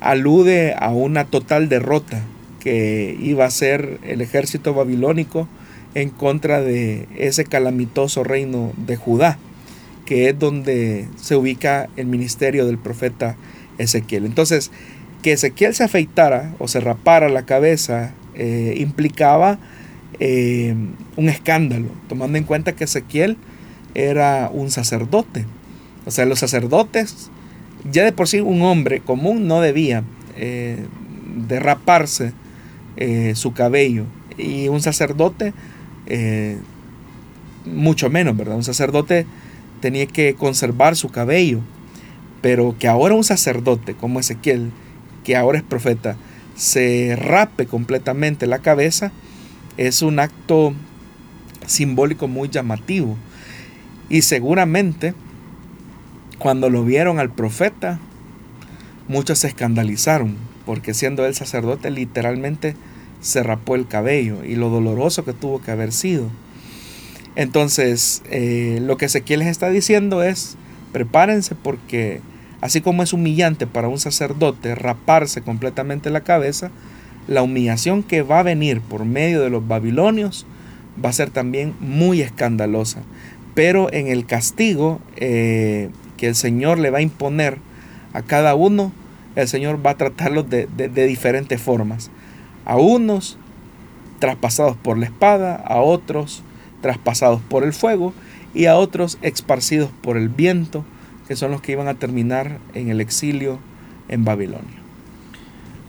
alude a una total derrota que iba a ser el ejército babilónico en contra de ese calamitoso reino de Judá, que es donde se ubica el ministerio del profeta Ezequiel. Entonces, que Ezequiel se afeitara o se rapara la cabeza eh, implicaba eh, un escándalo, tomando en cuenta que Ezequiel era un sacerdote. O sea, los sacerdotes, ya de por sí un hombre común no debía eh, derraparse eh, su cabello. Y un sacerdote, mucho menos, ¿verdad? Un sacerdote tenía que conservar su cabello. Pero que ahora un sacerdote como Ezequiel, que ahora es profeta, se rape completamente la cabeza, es un acto simbólico muy llamativo. Y seguramente cuando lo vieron al profeta, muchos se escandalizaron, porque siendo él sacerdote literalmente se rapó el cabello y lo doloroso que tuvo que haber sido. Entonces, eh, lo que Ezequiel les está diciendo es, prepárense porque así como es humillante para un sacerdote raparse completamente la cabeza, la humillación que va a venir por medio de los babilonios va a ser también muy escandalosa. Pero en el castigo eh, que el Señor le va a imponer a cada uno, el Señor va a tratarlos de diferentes formas. A unos traspasados por la espada, a otros traspasados por el fuego y a otros esparcidos por el viento, que son los que iban a terminar en el exilio en Babilonia.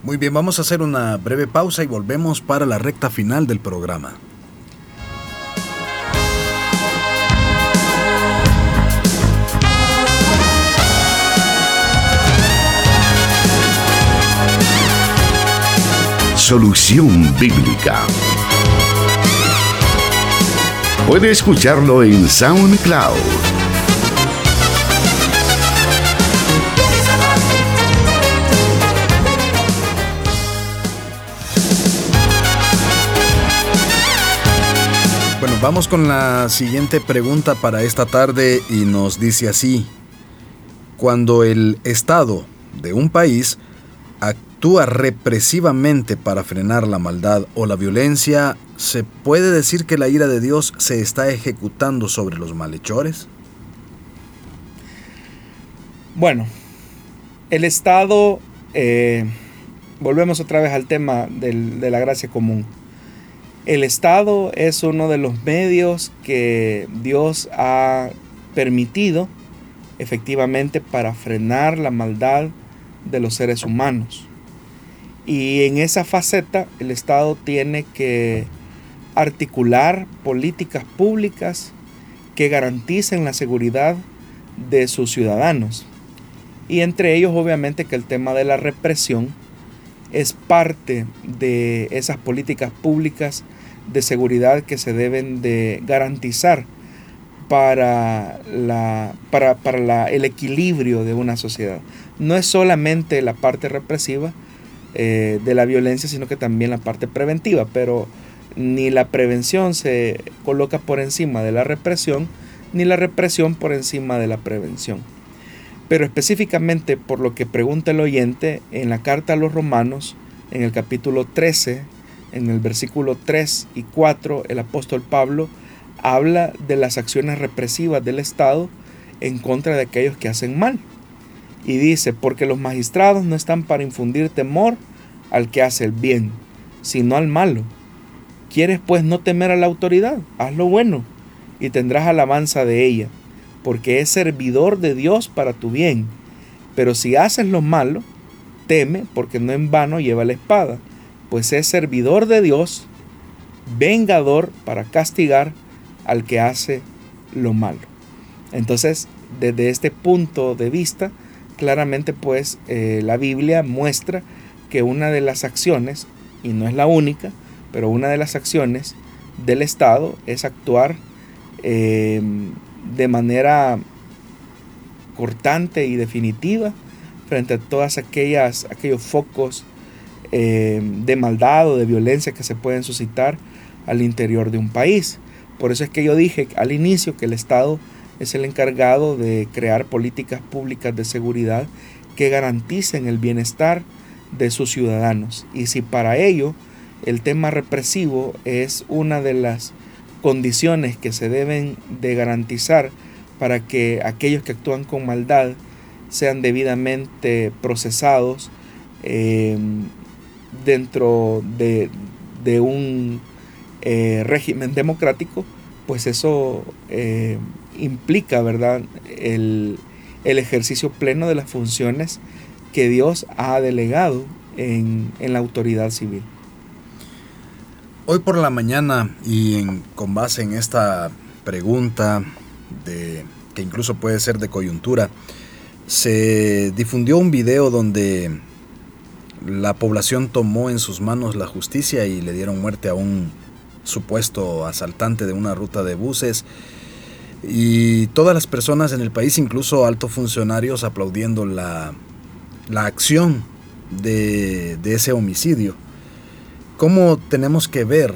Muy bien, vamos a hacer una breve pausa y volvemos para la recta final del programa. Solución Bíblica. Puede escucharlo en SoundCloud. Vamos con la siguiente pregunta para esta tarde y nos dice así. Cuando el Estado de un país actúa represivamente para frenar la maldad o la violencia, ¿se puede decir que la ira de Dios se está ejecutando sobre los malhechores? Bueno, el Estado, eh, volvemos otra vez al tema de la gracia común. El Estado es uno de los medios que Dios ha permitido efectivamente para frenar la maldad de los seres humanos. Y en esa faceta el Estado tiene que articular políticas públicas que garanticen la seguridad de sus ciudadanos. Y entre ellos obviamente que el tema de la represión es parte de esas políticas públicas de seguridad que se deben de garantizar para, la, para, para el equilibrio de una sociedad. No es solamente la parte represiva, eh, de la violencia, sino que también la parte preventiva. Pero ni la prevención se coloca por encima de la represión, ni la represión por encima de la prevención. Pero específicamente por lo que pregunta el oyente, en la carta a los romanos, en el capítulo 13, en el versículo 3 y 4, el apóstol Pablo habla de las acciones represivas del Estado en contra de aquellos que hacen mal. Y dice, porque los magistrados no están para infundir temor al que hace el bien, sino al malo. ¿Quieres pues no temer a la autoridad? Haz lo bueno y tendrás alabanza de ella, porque es servidor de Dios para tu bien. Pero si haces lo malo, teme, porque no en vano lleva la espada, pues es servidor de Dios, vengador para castigar al que hace lo malo. Entonces, desde este punto de vista, claramente pues eh, la Biblia muestra que una de las acciones, y no es la única, pero una de las acciones del Estado es actuar em, de manera cortante y definitiva frente a todas aquellas aquellos focos em, de maldad o de violencia que se pueden suscitar al interior de un país. Por eso es que yo dije al inicio que el Estado es el encargado de crear políticas públicas de seguridad que garanticen el bienestar de sus ciudadanos. Y si para ello el tema represivo es una de las condiciones que se deben de garantizar para que aquellos que actúan con maldad sean debidamente procesados em, dentro de, un eh, régimen democrático, pues eso eh, implica, ¿verdad?, el, ejercicio pleno de las funciones que Dios ha delegado en, la autoridad civil. Hoy por la mañana y en, con base en esta pregunta de, que incluso puede ser de coyuntura, se difundió un video donde la población tomó en sus manos la justicia y le dieron muerte a un supuesto asaltante de una ruta de buses y todas las personas en el país, incluso altos funcionarios, aplaudiendo la, acción de, ese homicidio. ¿Cómo tenemos que ver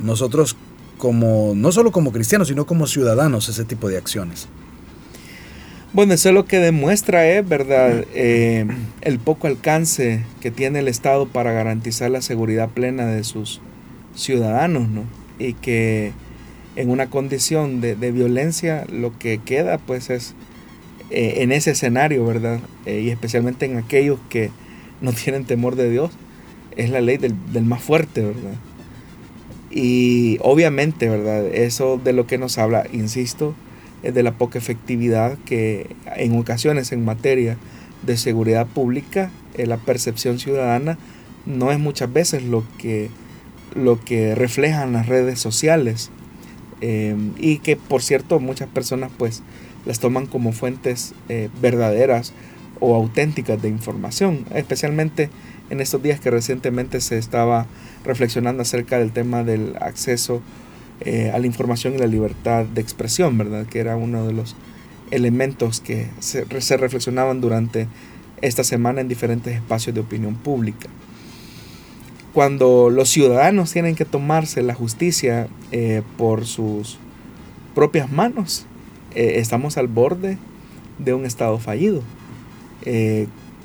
nosotros como, no solo como cristianos, sino como ciudadanos, ese tipo de acciones? Bueno, eso es lo que demuestra, ¿eh? ¿verdad? Eh, el poco alcance que tiene el Estado para garantizar la seguridad plena de sus ciudadanos, ¿no? Y que en una condición de, violencia, lo que queda pues es eh, en ese escenario, ¿verdad? Y especialmente en aquellos que no tienen temor de Dios, es la ley del, más fuerte, ¿verdad? Y obviamente, ¿verdad? Eso de lo que nos habla, insisto, es de la poca efectividad que en ocasiones en materia de seguridad pública, eh, la percepción ciudadana no es muchas veces lo que, lo que reflejan las redes sociales. Eh, y que por cierto muchas personas pues las toman como fuentes eh, verdaderas o auténticas de información, especialmente en estos días que recientemente se estaba reflexionando acerca del tema del acceso eh, a la información y la libertad de expresión, ¿verdad? Que era uno de los elementos que se, reflexionaban durante esta semana en diferentes espacios de opinión pública. Cuando los ciudadanos tienen que tomarse la justicia eh, por sus propias manos, eh, estamos al borde de un Estado fallido.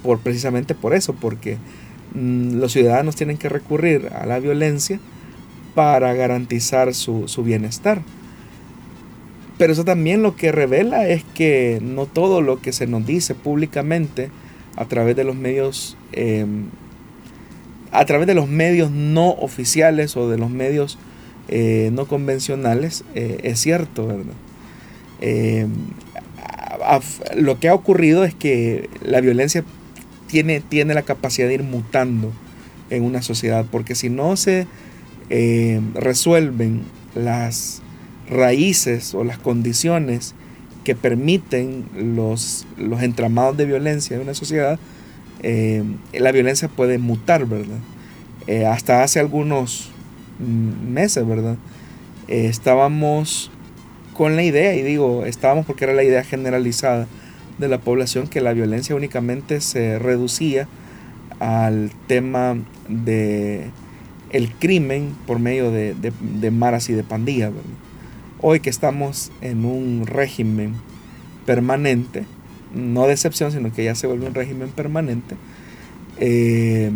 por, precisamente por eso, porque los ciudadanos tienen que recurrir a la violencia para garantizar su, bienestar. Pero eso también lo que revela es que no todo lo que se nos dice públicamente a través de los medios, em, a través de los medios no oficiales o de los medios eh, no convencionales eh, es cierto, ¿verdad? Em, lo que ha ocurrido es que la violencia tiene, tiene la capacidad de ir mutando en una sociedad, porque si no se eh, resuelven las raíces o las condiciones que permiten los, los entramados de violencia en una sociedad, eh, la violencia puede mutar, ¿verdad? Eh, hasta hace algunos meses, ¿verdad? estábamos con la idea, y digo, estábamos porque era la idea generalizada de la población, que la violencia únicamente se reducía al tema de el crimen por medio de, maras y de pandillas. Hoy que estamos en un régimen permanente, no de excepción, sino que ya se vuelve un régimen permanente, eh,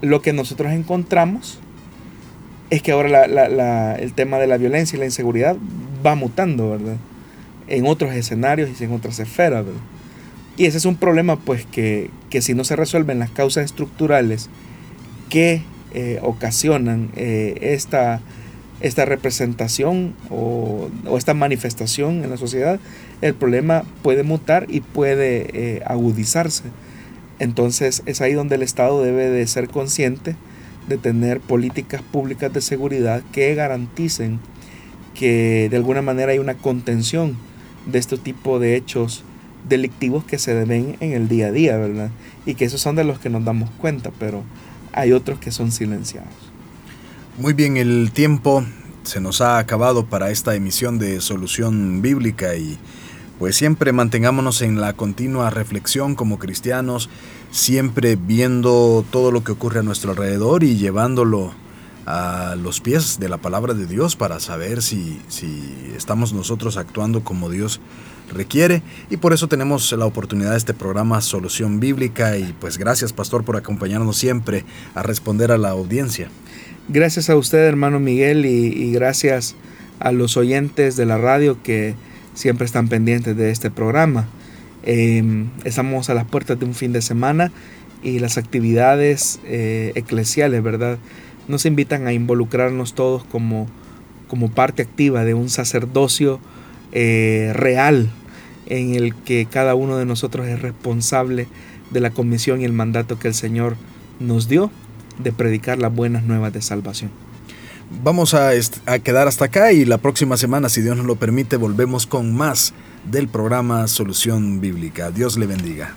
lo que nosotros encontramos es que ahora el tema de la violencia y la inseguridad va mutando, ¿verdad? En otros escenarios y en otras esferas, Y ese es un problema, pues, que, que si no se resuelven las causas estructurales que eh, ocasionan eh, esta, esta representación o, esta manifestación en la sociedad, el problema puede mutar y puede eh, agudizarse. Entonces es ahí donde el Estado debe de ser consciente de tener políticas públicas de seguridad que garanticen que de alguna manera hay una contención de este tipo de hechos delictivos que se ven en el día a día, ¿verdad? Y que esos son de los que nos damos cuenta, pero hay otros que son silenciados. Muy bien, el tiempo se nos ha acabado para esta emisión de Solución Bíblica y pues siempre mantengámonos en la continua reflexión como cristianos, siempre viendo todo lo que ocurre a nuestro alrededor y llevándolo a los pies de la palabra de Dios para saber si, si estamos nosotros actuando como Dios requiere y por eso tenemos la oportunidad de este programa Solución Bíblica y pues gracias pastor por acompañarnos siempre a responder a la audiencia. Gracias a usted hermano Miguel y, gracias a los oyentes de la radio que siempre están pendientes de este programa. Em, estamos a las puertas de un fin de semana y las actividades eh, eclesiales, ¿verdad? Nos invitan a involucrarnos todos como, como parte activa de un sacerdocio eh, real en el que cada uno de nosotros es responsable de la comisión y el mandato que el Señor nos dio de predicar las buenas nuevas de salvación. Vamos a, a, quedar hasta acá y la próxima semana, si Dios nos lo permite, volvemos con más del programa Solución Bíblica. Dios le bendiga.